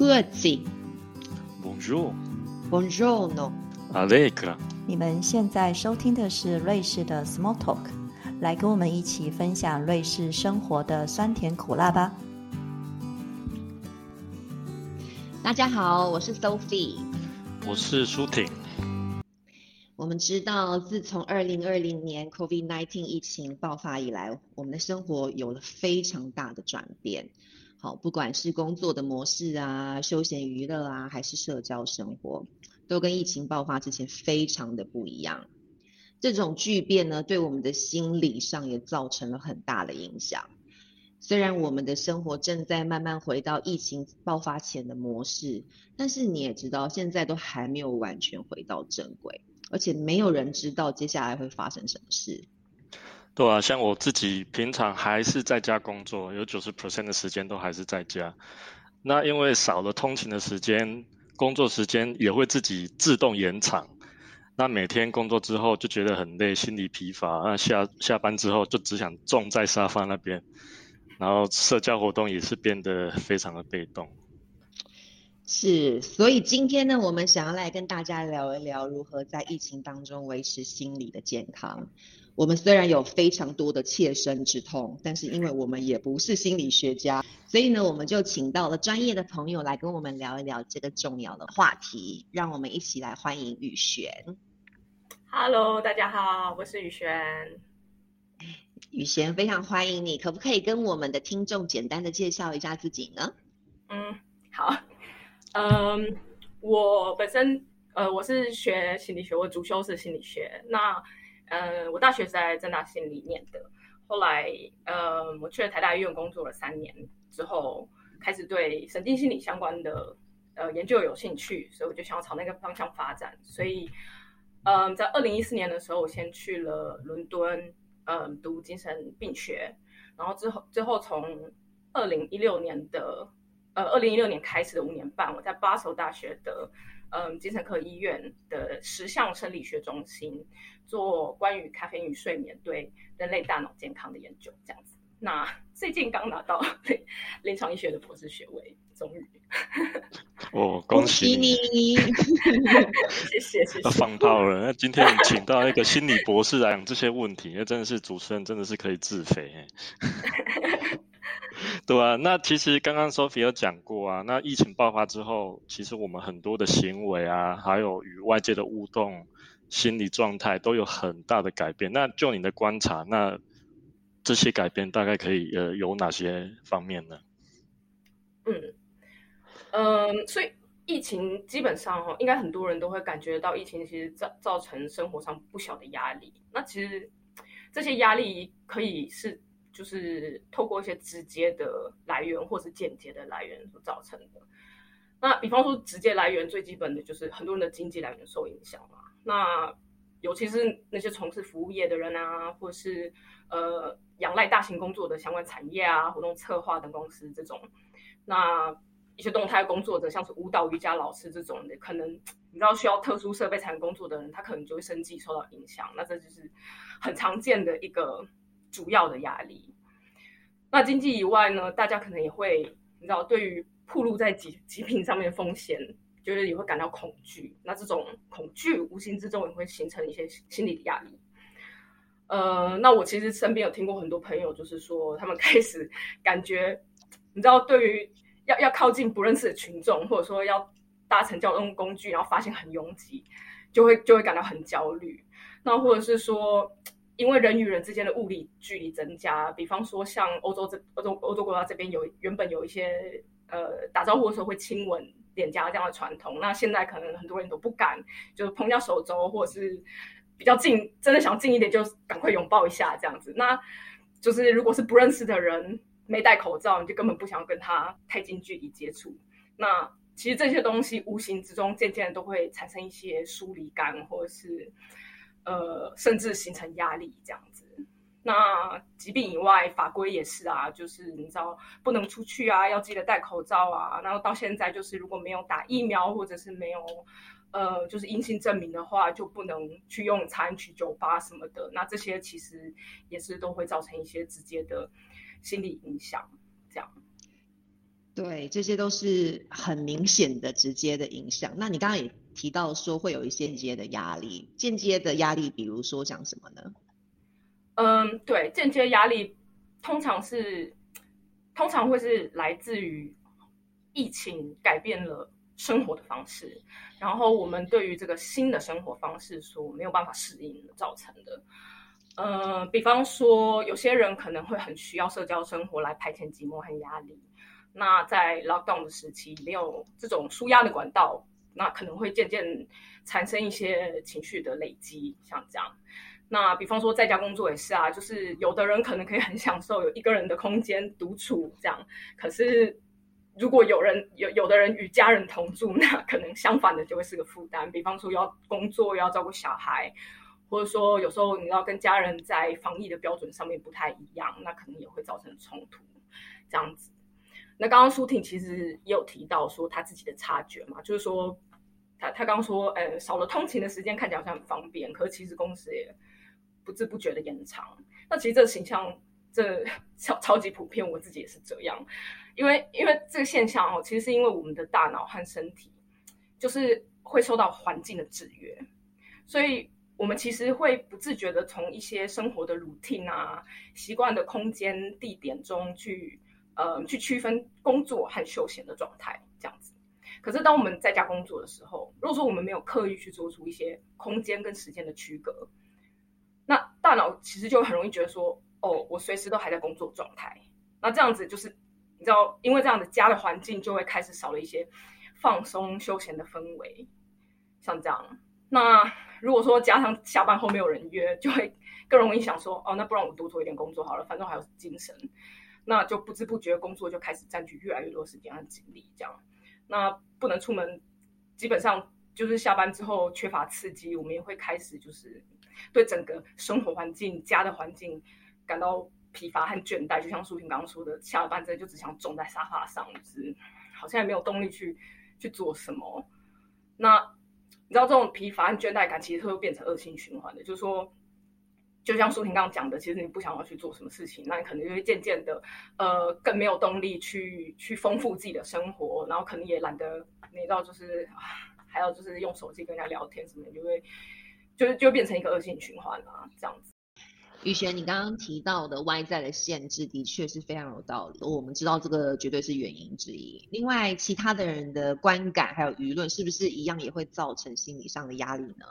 Grüezi。Bonjour。Buongiorno。Allegra。你们现在收听的是瑞士的 Small Talk，来跟我们一起分享瑞士生活的酸甜苦辣吧。大家好，我是 Sophie。我是舒婷。我们知道，自从二零二零年 COVID-19 疫情爆发以来，我们的生活有了非常大的转变。好，不管是工作的模式啊、休闲娱乐啊，还是社交生活，都跟疫情爆发之前非常的不一样。这种巨变呢，对我们的心理上也造成了很大的影响。虽然我们的生活正在慢慢回到疫情爆发前的模式，但是你也知道，现在都还没有完全回到正轨。而且没有人知道接下来会发生什么事。对啊，像我自己平常还是在家工作，有九十 percent 的时间都还是在家。那因为少了通勤的时间，工作时间也会自己自动延长。那每天工作之后就觉得很累，心理疲乏。那下下班之后就只想坐在沙发那边，然后社交活动也是变得非常的被动。是，所以今天呢，我们想要来跟大家聊一聊如何在疫情当中维持心理的健康。我们虽然有非常多的切身之痛，但是因为我们也不是心理学家，所以呢，我们就请到了专业的朋友来跟我们聊一聊这个重要的话题。让我们一起来欢迎雨璇。Hello，大家好，我是雨璇。雨璇，非常欢迎你，可不可以跟我们的听众简单的介绍一下自己呢？嗯，好。嗯，我本身呃我是学心理学，我主修是心理学。那呃我大学是在正大心理念的，后来呃我去了台大医院工作了三年之后，开始对神经心理相关的呃研究有兴趣，所以我就想要朝那个方向发展。所以嗯、在二零一四年的时候，我先去了伦敦嗯、读精神病学，然后之后之后从二零一六年的呃，二零一六年开始的五年半，我在巴首大学的嗯精神科医院的十项生理学中心做关于咖啡因与睡眠对人类大脑健康的研究，这样子。那 最近刚拿到 临床医学的博士学位，终于。哦，恭喜你！谢谢谢谢。要放炮了！那今天请到一个心理博士来讲这些问题，那真的是主持人真的是可以自肥。对啊，那其实刚刚 Sophie 有讲过啊，那疫情爆发之后，其实我们很多的行为啊，还有与外界的互动、心理状态都有很大的改变。那就你的观察，那这些改变大概可以呃有哪些方面呢？嗯嗯，所以疫情基本上哦，应该很多人都会感觉到疫情其实造造成生活上不小的压力。那其实这些压力可以是。就是透过一些直接的来源或是间接的来源所造成的。那比方说，直接来源最基本的就是很多人的经济来源受影响嘛。那尤其是那些从事服务业的人啊，或是呃仰赖大型工作的相关产业啊、活动策划等公司这种，那一些动态工作者，像是舞蹈、瑜伽老师这种的，可能你知道需要特殊设备才能工作的人，他可能就会生计受到影响。那这就是很常见的一个。主要的压力，那经济以外呢？大家可能也会，你知道，对于暴露在疾疾病上面的风险，就是也会感到恐惧。那这种恐惧无形之中也会形成一些心理的压力。呃，那我其实身边有听过很多朋友，就是说他们 开始感觉，你知道，对于要要靠近不认识的群众，或者说要搭乘交通工具，然后发现很拥挤，就会就会感到很焦虑。那或者是说。因为人与人之间的物理距离增加，比方说像欧洲这欧洲欧洲国家这边有原本有一些呃打招呼的时候会亲吻脸颊这样的传统，那现在可能很多人都不敢，就是碰一下手肘或者是比较近，真的想近一点就赶快拥抱一下这样子。那就是如果是不认识的人没戴口罩，你就根本不想跟他太近距离接触。那其实这些东西无形之中渐渐都会产生一些疏离感，或者是。呃，甚至形成压力这样子。那疾病以外，法规也是啊，就是你知道不能出去啊，要记得戴口罩啊。然后到现在，就是如果没有打疫苗或者是没有呃，就是阴性证明的话，就不能去用餐、去酒吧什么的。那这些其实也是都会造成一些直接的心理影响，这样。对，这些都是很明显的直接的影响。那你刚刚也提到说会有一些间接的压力，间接的压力，比如说讲什么呢？嗯，对，间接压力通常是通常会是来自于疫情改变了生活的方式，然后我们对于这个新的生活方式所没有办法适应造成的。呃，比方说，有些人可能会很需要社交生活来排遣寂寞和压力。那在 lockdown 的时期，没有这种舒压的管道，那可能会渐渐产生一些情绪的累积，像这样。那比方说，在家工作也是啊，就是有的人可能可以很享受有一个人的空间独处这样，可是如果有人有有的人与家人同住，那可能相反的就会是个负担。比方说，要工作要照顾小孩。或者说，有时候你要跟家人在防疫的标准上面不太一样，那可能也会造成冲突，这样子。那刚刚舒婷其实也有提到说他自己的察觉嘛，就是说他他刚说，呃，少了通勤的时间看起来好像很方便，可是其实公司也不知不觉的延长。那其实这个形象这超超级普遍，我自己也是这样，因为因为这个现象哦，其实是因为我们的大脑和身体就是会受到环境的制约，所以。我们其实会不自觉的从一些生活的 routine 啊、习惯的空间、地点中去，呃，去区分工作和休闲的状态，这样子。可是当我们在家工作的时候，如果说我们没有刻意去做出一些空间跟时间的区隔，那大脑其实就很容易觉得说，哦，我随时都还在工作状态。那这样子就是，你知道，因为这样的家的环境就会开始少了一些放松休闲的氛围，像这样。那如果说加上下班后没有人约，就会更容易想说，哦，那不然我多做一点工作好了，反正还有精神，那就不知不觉工作就开始占据越来越多时间和精力，这样。那不能出门，基本上就是下班之后缺乏刺激，我们也会开始就是对整个生活环境、家的环境感到疲乏和倦怠。就像舒婷刚刚说的，下了班之后就只想坐在沙发上，就是好像也没有动力去去做什么。那。你知道这种疲乏和倦怠感其实会变成恶性循环的，就是说，就像舒婷刚刚讲的，其实你不想要去做什么事情，那你可能就会渐渐的，呃，更没有动力去去丰富自己的生活，然后可能也懒得，你知道，就是还有就是用手机跟人家聊天什么，就会就是就变成一个恶性循环啊，这样子。宇璇，你刚刚提到的外在的限制的确是非常有道理，我们知道这个绝对是原因之一。另外，其他的人的观感还有舆论，是不是一样也会造成心理上的压力呢？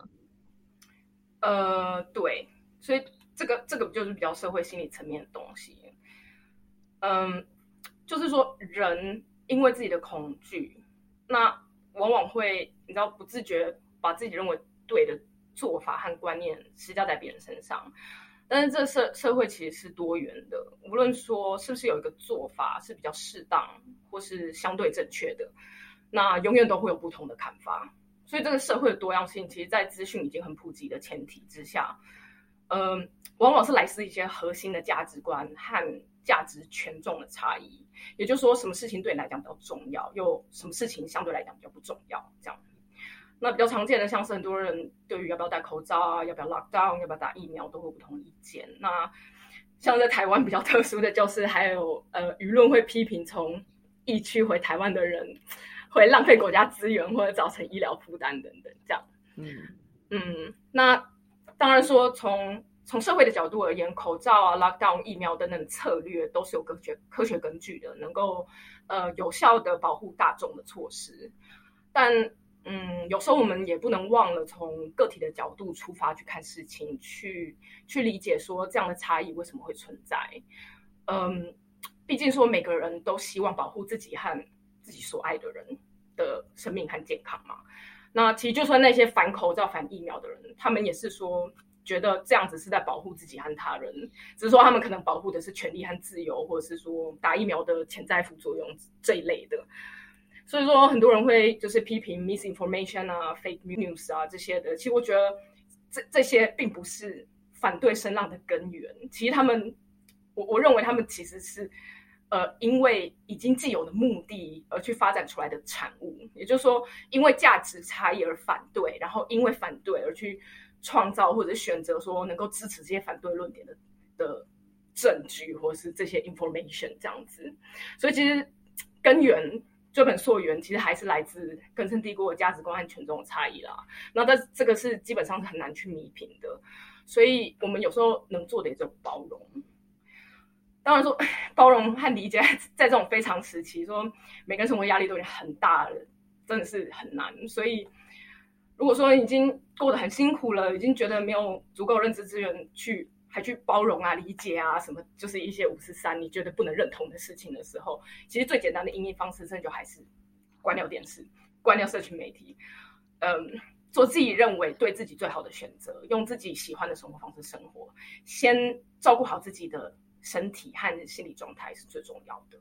呃，对，所以这个这个就是比较社会心理层面的东西。嗯，就是说人因为自己的恐惧，那往往会你知道不自觉把自己认为对的做法和观念施加在别人身上。但是这社社会其实是多元的，无论说是不是有一个做法是比较适当或是相对正确的，那永远都会有不同的看法。所以这个社会的多样性，其实，在资讯已经很普及的前提之下，嗯，往往是来自一些核心的价值观和价值权重的差异。也就是说，什么事情对你来讲比较重要，又什么事情相对来讲比较不重要，这样。那比较常见的，像是很多人对于要不要戴口罩啊，要不要 lock down，要不要打疫苗，都会有不同意见。那像在台湾比较特殊的就是，还有呃，舆论会批评从疫区回台湾的人会浪费国家资源，或者造成医疗负担等等，这样。嗯嗯，那当然说，从从社会的角度而言，口罩啊、lock down、疫苗等等策略都是有科学科学根据的，能够呃有效的保护大众的措施，但。嗯，有时候我们也不能忘了从个体的角度出发去看事情，去去理解说这样的差异为什么会存在。嗯，毕竟说每个人都希望保护自己和自己所爱的人的生命和健康嘛。那其实就算那些反口罩、反疫苗的人，他们也是说觉得这样子是在保护自己和他人，只是说他们可能保护的是权利和自由，或者是说打疫苗的潜在副作用这一类的。所以说，很多人会就是批评 misinformation 啊、fake news 啊这些的。其实我觉得这这些并不是反对声浪的根源。其实他们，我我认为他们其实是呃，因为已经既有的目的而去发展出来的产物。也就是说，因为价值差异而反对，然后因为反对而去创造或者选择说能够支持这些反对论点的的证据，或是这些 information 这样子。所以其实。根源追本溯源，其实还是来自根深蒂固的价值观和权重的差异啦。那这这个是基本上是很难去弥平的，所以我们有时候能做的也只有包容。当然说包容和理解，在这种非常时期，说每个人生活压力都已经很大了，真的是很难。所以如果说已经过得很辛苦了，已经觉得没有足够认知资源去还去包容啊、理解啊什么，就是一些五十三你觉得不能认同的事情的时候，其实最简单的应对方式，真的就还是关掉电视、关掉社群媒体，嗯，做自己认为对自己最好的选择，用自己喜欢的生活方式生活，先照顾好自己的。身体和心理状态是最重要的。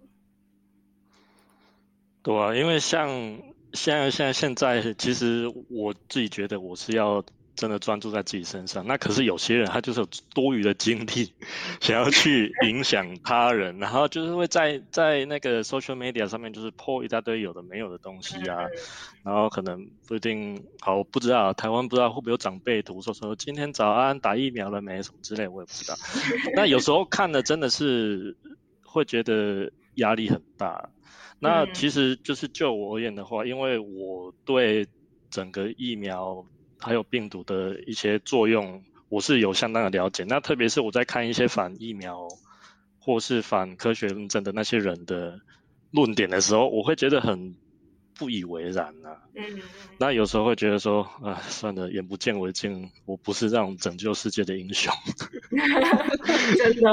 对啊，因为像现在、现在、现在，其实我自己觉得我是要真的专注在自己身上。那可是有些人他就是有多余的精力，想要去影响他人，然后就是会在在那个 social media 上面就是 po 一大堆有的没有的东西啊，然后可能不一定好，不知道台湾不知道会不会有长辈图说说今天早安打疫苗了没什么之类，我也不知道。那有时候看的真的是会觉得压力很大。那其实就是就我而言的话，因为我对整个疫苗还有病毒的一些作用，我是有相当的了解。那特别是我在看一些反疫苗或是反科学论证的那些人的论点的时候，我会觉得很。不以为然呐，嗯，那有时候会觉得说，啊，算了，眼不见为净，我不是这种拯救世界的英雄 真的，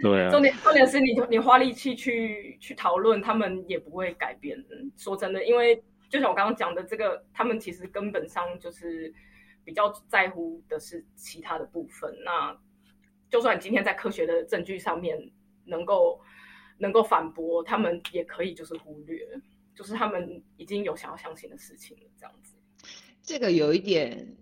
对啊，重点重点是你你花力气去去讨论，他们也不会改变。说真的，因为就像我刚刚讲的，这个他们其实根本上就是比较在乎的是其他的部分。那就算今天在科学的证据上面能够能够反驳，他们也可以就是忽略。就是他们已经有想要相信的事情了，这样子。这个有一点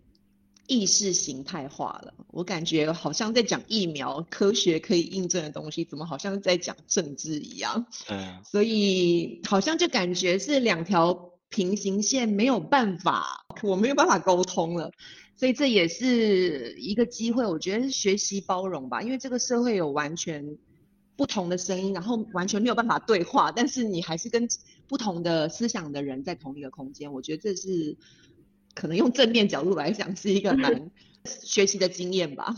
意识形态化了，我感觉好像在讲疫苗科学可以印证的东西，怎么好像在讲政治一样？嗯。所以好像就感觉是两条平行线，没有办法，我没有办法沟通了。所以这也是一个机会，我觉得是学习包容吧，因为这个社会有完全。不同的声音，然后完全没有办法对话，但是你还是跟不同的思想的人在同一个空间。我觉得这是可能用正面角度来讲，是一个蛮 学习的经验吧。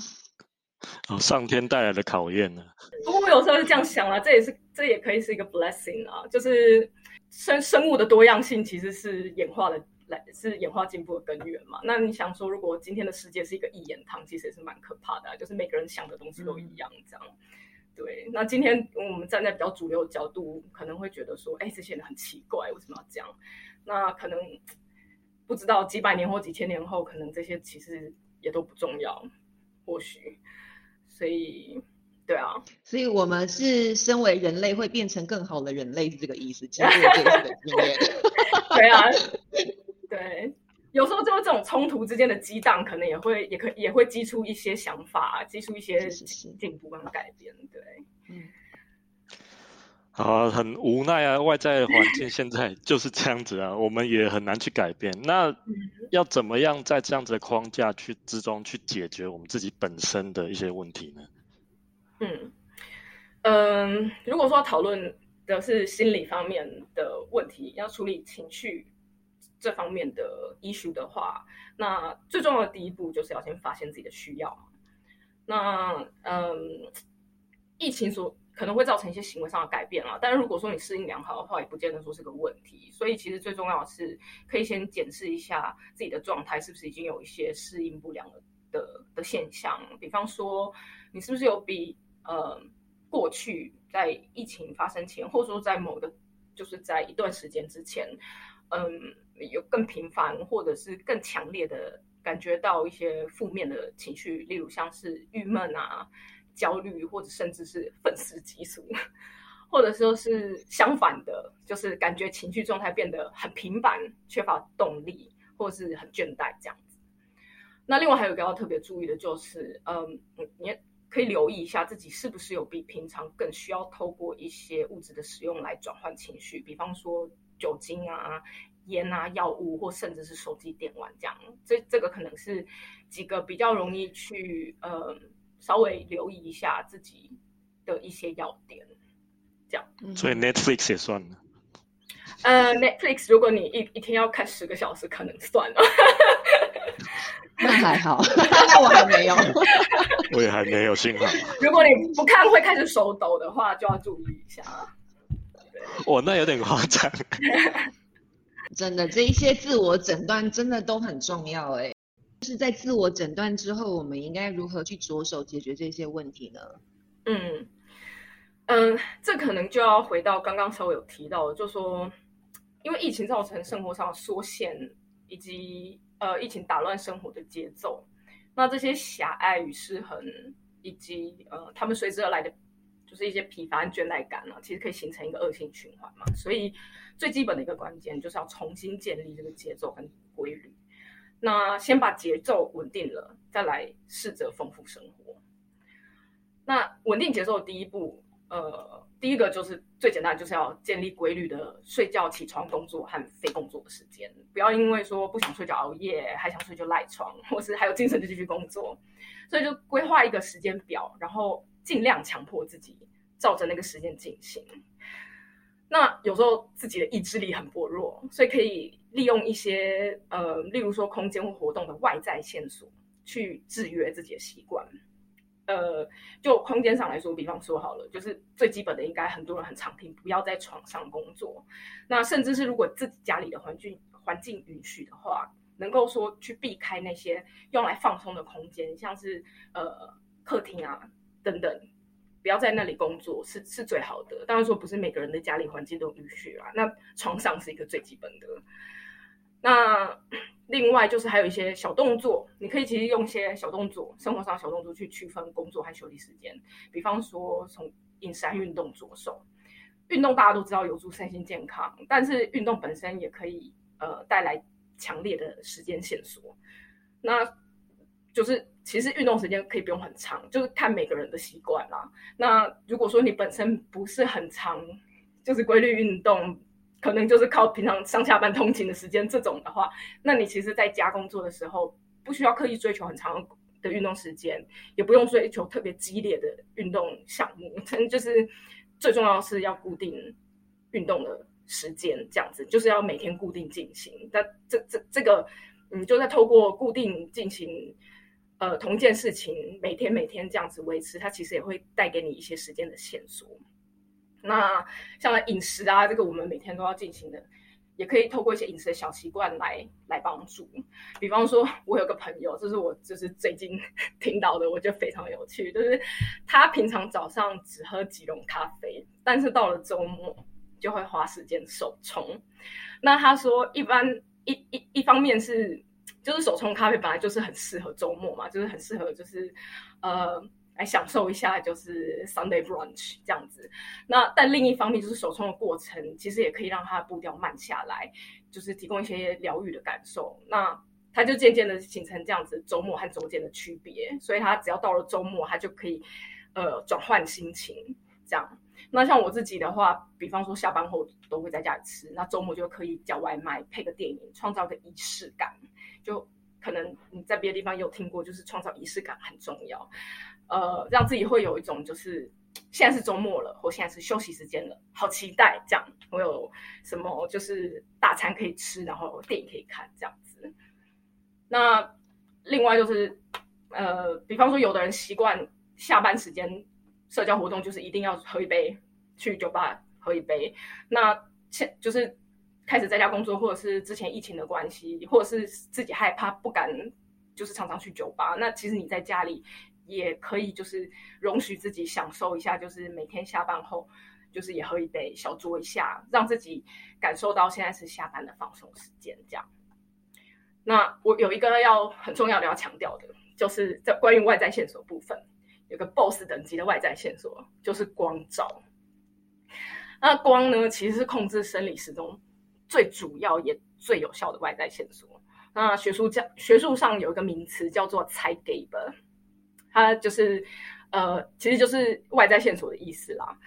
哦，上天带来的考验呢？不过我有时候是这样想啊，这也是这也可以是一个 blessing 啊，就是生生物的多样性其实是演化的来是演化进步的根源嘛。那你想说，如果今天的世界是一个一言堂，其实也是蛮可怕的，就是每个人想的东西都一样这样。对，那今天我们站在比较主流的角度，可能会觉得说，哎，这些人很奇怪，为什么要这样？那可能不知道几百年或几千年后，可能这些其实也都不重要，或许。所以，对啊，所以我们是身为人类会变成更好的人类，是这个意思，经过这次的经验。对啊，对。有时候就是这种冲突之间的激荡，可能也会也可也会激出一些想法，激出一些进步跟改变。对，嗯，好，很无奈啊，外在环境现在就是这样子啊，我们也很难去改变。那要怎么样在这样子的框架去之中去解决我们自己本身的一些问题呢？嗯嗯，如果说讨论的是心理方面的问题，要处理情绪。这方面的 issue 的话，那最重要的第一步就是要先发现自己的需要。那嗯，疫情所可能会造成一些行为上的改变啊，但是如果说你适应良好的话，也不见得说是个问题。所以其实最重要的是，可以先检视一下自己的状态是不是已经有一些适应不良的的的现象。比方说，你是不是有比呃过去在疫情发生前，或者说在某个就是在一段时间之前，嗯。有更频繁或者是更强烈的感觉到一些负面的情绪，例如像是郁闷啊、焦虑，或者甚至是愤世嫉俗，或者说是相反的，就是感觉情绪状态变得很平板，缺乏动力，或是很倦怠这样子。那另外还有一个要特别注意的就是，嗯，你可以留意一下自己是不是有比平常更需要透过一些物质的使用来转换情绪，比方说酒精啊。烟啊，药物或甚至是手机电玩这样，这这个可能是几个比较容易去呃稍微留意一下自己的一些要点，这样。所以 Netflix 也算了。呃，Netflix，如果你一一天要看十个小时，可能算了。那还好，那我还没有，我也还没有，幸好。如果你不看会开始手抖的话，就要注意一下。哦那有点夸张。真的，这一些自我诊断真的都很重要哎。就是在自我诊断之后，我们应该如何去着手解决这些问题呢？嗯嗯，这可能就要回到刚刚稍微有提到的，就说因为疫情造成生活上的缩限，以及呃疫情打乱生活的节奏，那这些狭隘与失衡，以及呃他们随之而来的就是一些疲乏、倦怠感呢，其实可以形成一个恶性循环嘛。所以最基本的一个关键就是要重新建立这个节奏跟规律。那先把节奏稳定了，再来试着丰富生活。那稳定节奏的第一步，呃，第一个就是最简单，就是要建立规律的睡觉、起床、工作和非工作的时间。不要因为说不想睡就熬夜，还想睡就赖床，或是还有精神就继续工作。所以就规划一个时间表，然后尽量强迫自己照着那个时间进行。那有时候自己的意志力很薄弱，所以可以利用一些呃，例如说空间或活动的外在线索去制约自己的习惯。呃，就空间上来说，比方说好了，就是最基本的，应该很多人很常听，不要在床上工作。那甚至是如果自己家里的环境环境允许的话，能够说去避开那些用来放松的空间，像是呃客厅啊等等。不要在那里工作是是最好的。当然说不是每个人的家里环境都允许啊。那床上是一个最基本的。那另外就是还有一些小动作，你可以其实用一些小动作，生活上小动作去区分工作和休息时间。比方说从饮食和运动着手。运动大家都知道有助身心健康，但是运动本身也可以呃带来强烈的时间线索。那就是。其实运动时间可以不用很长，就是看每个人的习惯啦。那如果说你本身不是很长，就是规律运动，可能就是靠平常上下班通勤的时间这种的话，那你其实在家工作的时候，不需要刻意追求很长的运动时间，也不用追求特别激烈的运动项目，就是最重要是要固定运动的时间，这样子就是要每天固定进行。那这这这个，嗯，就在透过固定进行。呃，同一件事情每天每天这样子维持，它其实也会带给你一些时间的线索。那像饮食啊，这个我们每天都要进行的，也可以透过一些饮食的小习惯来来帮助。比方说，我有个朋友，这是我就是最近 听到的，我觉得非常有趣，就是他平常早上只喝几笼咖啡，但是到了周末就会花时间手冲。那他说，一般一一一方面是。就是手冲咖啡本来就是很适合周末嘛，就是很适合就是呃来享受一下就是 Sunday brunch 这样子。那但另一方面就是手冲的过程其实也可以让他的步调慢下来，就是提供一些疗愈的感受。那他就渐渐的形成这样子周末和周间的区别，所以他只要到了周末，他就可以呃转换心情这样。那像我自己的话，比方说下班后都会在家里吃，那周末就可以叫外卖配个电影，创造个仪式感。就可能你在别的地方有听过，就是创造仪式感很重要，呃，让自己会有一种就是现在是周末了，或现在是休息时间了，好期待这样，我有什么就是大餐可以吃，然后电影可以看这样子。那另外就是呃，比方说有的人习惯下班时间社交活动就是一定要喝一杯，去酒吧喝一杯，那现就是。开始在家工作，或者是之前疫情的关系，或者是自己害怕不敢，就是常常去酒吧。那其实你在家里也可以，就是容许自己享受一下，就是每天下班后，就是也喝一杯，小酌一下，让自己感受到现在是下班的放松时间。这样。那我有一个要很重要的要强调的，就是在关于外在线索部分，有个 BOSS 等级的外在线索，就是光照。那光呢，其实是控制生理时钟。最主要也最有效的外在线索，那学术叫学术上有一个名词叫做 z e g a b e 它就是呃，其实就是外在线索的意思啦。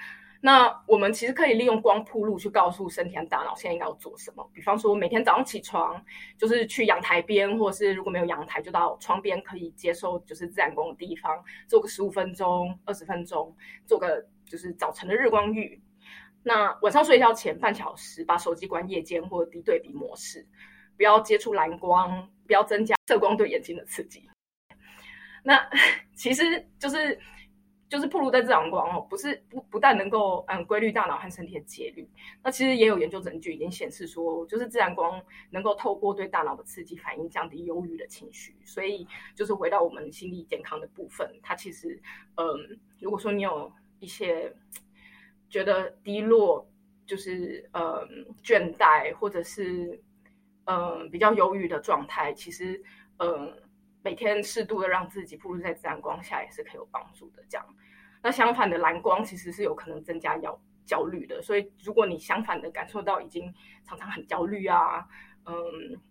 那我们其实可以利用光铺路去告诉身体和大脑现在应该要做什么。比方说，每天早上起床，就是去阳台边，或者是如果没有阳台，就到窗边可以接受就是自然光的地方，做个十五分钟、二十分钟，做个就是早晨的日光浴。那晚上睡觉前半小时把手机关夜间或低对比模式，不要接触蓝光，不要增加射光对眼睛的刺激。那 其实就是。就是暴露在自然光哦，不是不不但能够嗯规律大脑和身体的节律，那其实也有研究证据已经显示说，就是自然光能够透过对大脑的刺激反应，降低忧郁的情绪。所以就是回到我们心理健康的部分，它其实嗯，如果说你有一些觉得低落，就是嗯倦怠或者是嗯比较忧郁的状态，其实嗯。每天适度的让自己暴露在自然光下也是可以有帮助的。这样，那相反的蓝光其实是有可能增加焦焦虑的。所以，如果你相反的感受到已经常常很焦虑啊，嗯，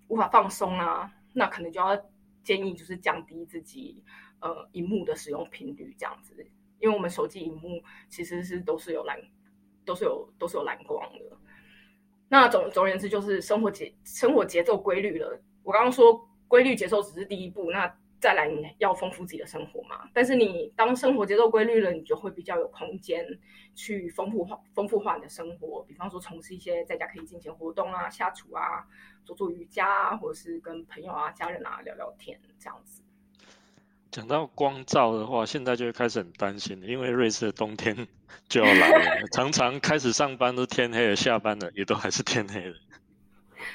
无法放松啊，那可能就要建议就是降低自己呃荧幕的使用频率这样子。因为我们手机荧幕其实是都是有蓝，都是有都是有蓝光的。那总总而言之，就是生活节生活节奏规律了。我刚刚说。规律节奏只是第一步，那再来你要丰富自己的生活嘛。但是你当生活节奏规律了，你就会比较有空间去丰富化、丰富化你的生活。比方说从事一些在家可以进行活动啊，下厨啊，做做瑜伽啊，或者是跟朋友啊、家人啊聊聊天这样子。讲到光照的话，现在就会开始很担心，因为瑞士的冬天 就要来了，常常开始上班都天黑了，下班了也都还是天黑了。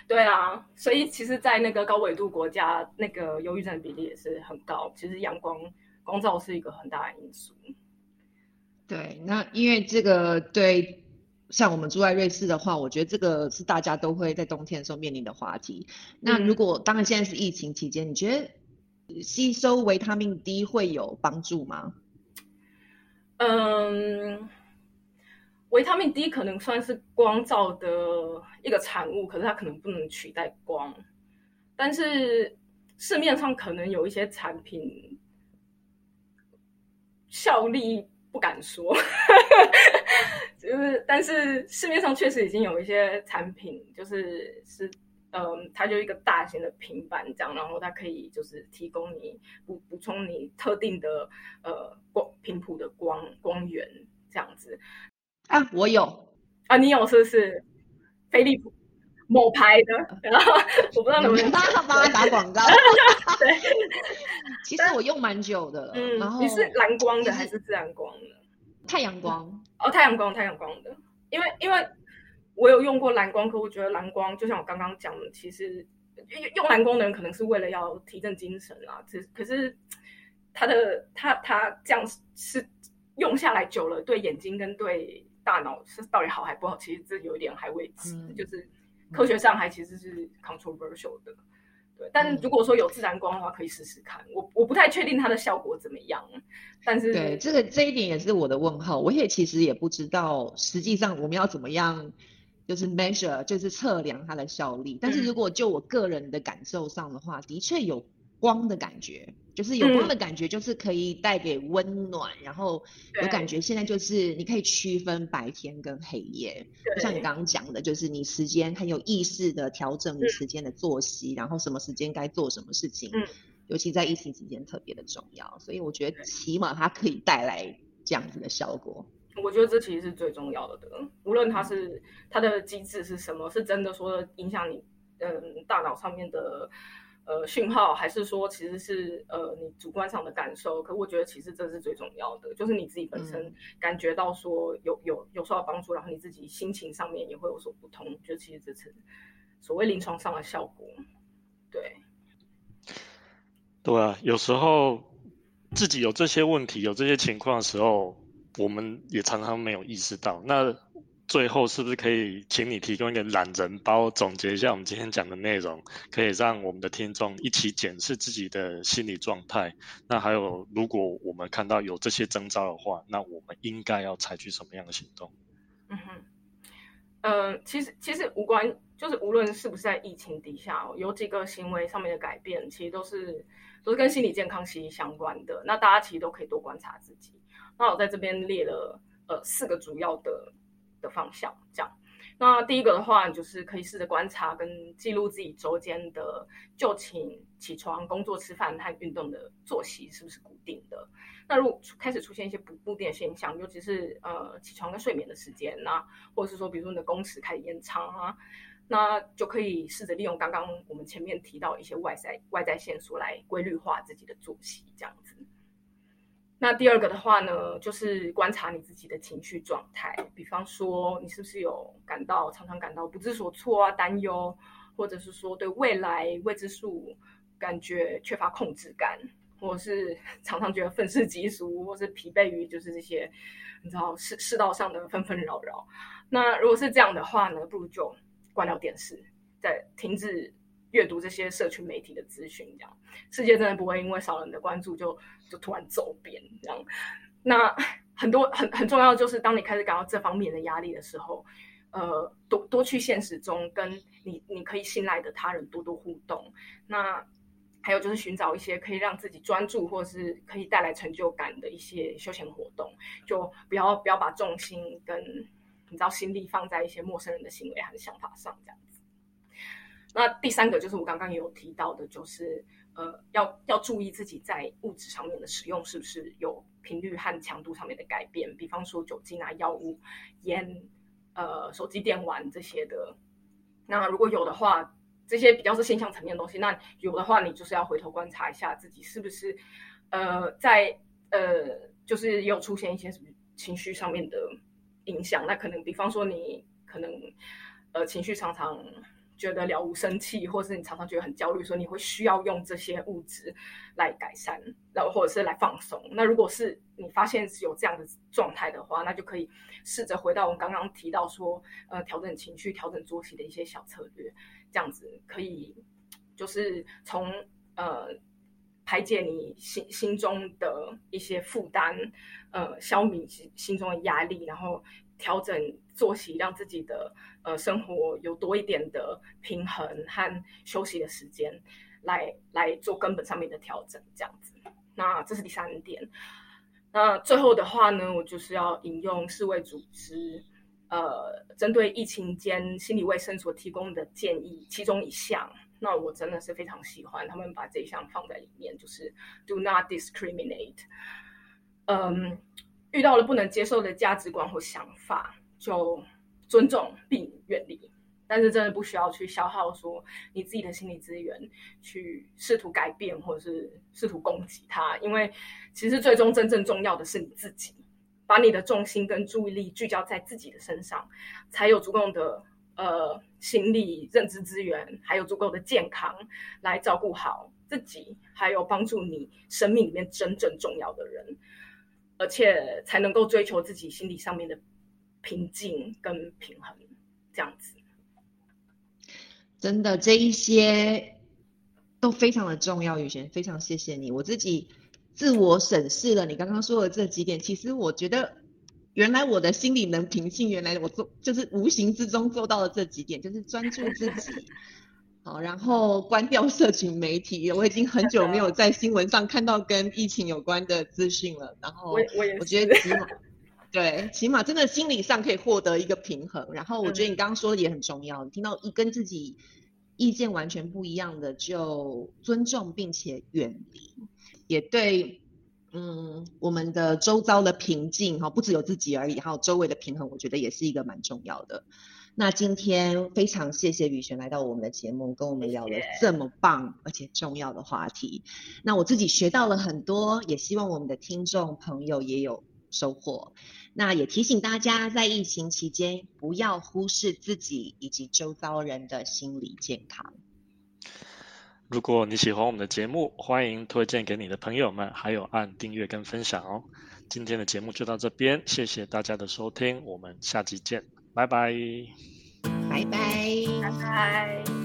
对啊，所以其实，在那个高纬度国家，那个忧郁症比例也是很高。其实阳光光照是一个很大的因素。对，那因为这个对，像我们住在瑞士的话，我觉得这个是大家都会在冬天的时候面临的话题。那如果当然现在是疫情期间，你觉得吸收维他命 D 会有帮助吗？嗯。维他命 D 可能算是光照的一个产物，可是它可能不能取代光。但是市面上可能有一些产品效力不敢说，就是但是市面上确实已经有一些产品，就是是嗯，它就一个大型的平板这样，然后它可以就是提供你补补充你特定的呃光频谱的光光源这样子。啊，我有啊，你有是不是？飞利浦某牌的，然 后我不知道能不能帮他打广告。对，其实我用蛮久的。嗯，然后你是蓝光的还是自然光的？太阳光。哦，太阳光，太阳光的。因为因为我有用过蓝光，可我觉得蓝光就像我刚刚讲的，其实用蓝光的人可能是为了要提振精神啊。只可是他的他他这样是用下来久了，对眼睛跟对。大脑是到底好还不好？其实这有一点还未知，就是科学上还其实是 controversial 的。对，但如果说有自然光的话，可以试试看。我我不太确定它的效果怎么样，但是对这个这一点也是我的问号。我也其实也不知道，实际上我们要怎么样，就是 measure，就是测量它的效力。但是如果就我个人的感受上的话，的确有。光的感觉，就是有光的感觉，就是可以带给温暖，然后有感觉。现在就是你可以区分白天跟黑夜，就像你刚刚讲的，就是你时间很有意识的调整你时间的作息，然后什么时间该做什么事情，尤其在疫情期间特别的重要。所以我觉得起码它可以带来这样子的效果。我觉得这其实是最重要的，无论它是它的机制是什么，是真的说影响你嗯大脑上面的。呃，讯号还是说其实是呃你主观上的感受，可我觉得其实这是最重要的，就是你自己本身感觉到说有有有受到帮助，然后你自己心情上面也会有所不同，就其实这是所谓临床上的效果。对，对啊，有时候自己有这些问题、有这些情况的时候，我们也常常没有意识到。那最后是不是可以请你提供一个懒人包，总结一下我们今天讲的内容，可以让我们的听众一起检视自己的心理状态。那还有，如果我们看到有这些征兆的话，那我们应该要采取什么样的行动？嗯哼，呃，其实其实无关，就是无论是不是在疫情底下，有几个行为上面的改变，其实都是都是跟心理健康息息相关的。那大家其实都可以多观察自己。那我在这边列了呃四个主要的。的方向，这样，那第一个的话，你就是可以试着观察跟记录自己周间的就寝、起床、工作、吃饭和运动的作息是不是固定的。那如果开始出现一些不固定的现象，尤其是呃起床跟睡眠的时间啊或者是说比如说你的工时开始延长啊，那就可以试着利用刚刚我们前面提到一些外在外在线索来规律化自己的作息，这样子。那第二个的话呢，就是观察你自己的情绪状态，比方说你是不是有感到常常感到不知所措啊、担忧，或者是说对未来未知数感觉缺乏控制感，或者是 常常觉得愤世嫉俗，或是疲惫于就是这些你知道世世道上的纷纷扰扰。那如果是这样的话呢，不如就关掉电视，再停止。阅读这些社群媒体的资讯，这样世界真的不会因为少人的关注就就突然走变这样。那很多很很重要就是，当你开始感到这方面的压力的时候，呃，多多去现实中跟你你可以信赖的他人多多互动。那还有就是寻找一些可以让自己专注或是可以带来成就感的一些休闲活动，就不要不要把重心跟你知道心力放在一些陌生人的行为和想法上这样。那第三个就是我刚刚也有提到的，就是呃，要要注意自己在物质上面的使用是不是有频率和强度上面的改变，比方说酒精啊、药物、烟、呃、手机电玩这些的。那如果有的话，这些比较是现象层面的东西，那有的话，你就是要回头观察一下自己是不是呃，在呃，就是有出现一些什么情绪上面的影响。那可能比方说你可能呃情绪常常。觉得了无生气，或是你常常觉得很焦虑，说你会需要用这些物质来改善，然后或者是来放松。那如果是你发现是有这样的状态的话，那就可以试着回到我们刚刚提到说，呃，调整情绪、调整作息的一些小策略，这样子可以就是从呃排解你心心中的一些负担，呃，消弭心心中的压力，然后调整作息，让自己的。呃，生活有多一点的平衡和休息的时间，来来做根本上面的调整，这样子。那这是第三点。那最后的话呢，我就是要引用世卫组织，呃，针对疫情间心理卫生所提供的建议，其中一项，那我真的是非常喜欢他们把这一项放在里面，就是 Do not discriminate。嗯，遇到了不能接受的价值观或想法，就。尊重并远离，但是真的不需要去消耗说你自己的心理资源去试图改变或者是试图攻击他，因为其实最终真正重要的是你自己，把你的重心跟注意力聚焦在自己的身上，才有足够的呃心理认知资源，还有足够的健康来照顾好自己，还有帮助你生命里面真正重要的人，而且才能够追求自己心理上面的。平静跟平衡，这样子，真的这一些都非常的重要。雨璇，非常谢谢你。我自己自我审视了你刚刚说的这几点，其实我觉得原来我的心里能平静，原来我做就是无形之中做到了这几点，就是专注自己，好，然后关掉社群媒体。我已经很久没有 在新闻上看到跟疫情有关的资讯了。然后，我我也我觉得起码。对，起码真的心理上可以获得一个平衡。然后我觉得你刚刚说的也很重要，听到一跟自己意见完全不一样的，就尊重并且远离，也对，嗯，我们的周遭的平静哈，不只有自己而已，还有周围的平衡，我觉得也是一个蛮重要的。那今天非常谢谢雨璇来到我们的节目，跟我们聊了这么棒而且重要的话题。那我自己学到了很多，也希望我们的听众朋友也有收获。那也提醒大家，在疫情期间不要忽视自己以及周遭人的心理健康。如果你喜欢我们的节目，欢迎推荐给你的朋友们，还有按订阅跟分享哦。今天的节目就到这边，谢谢大家的收听，我们下期见，拜拜，拜拜，拜拜。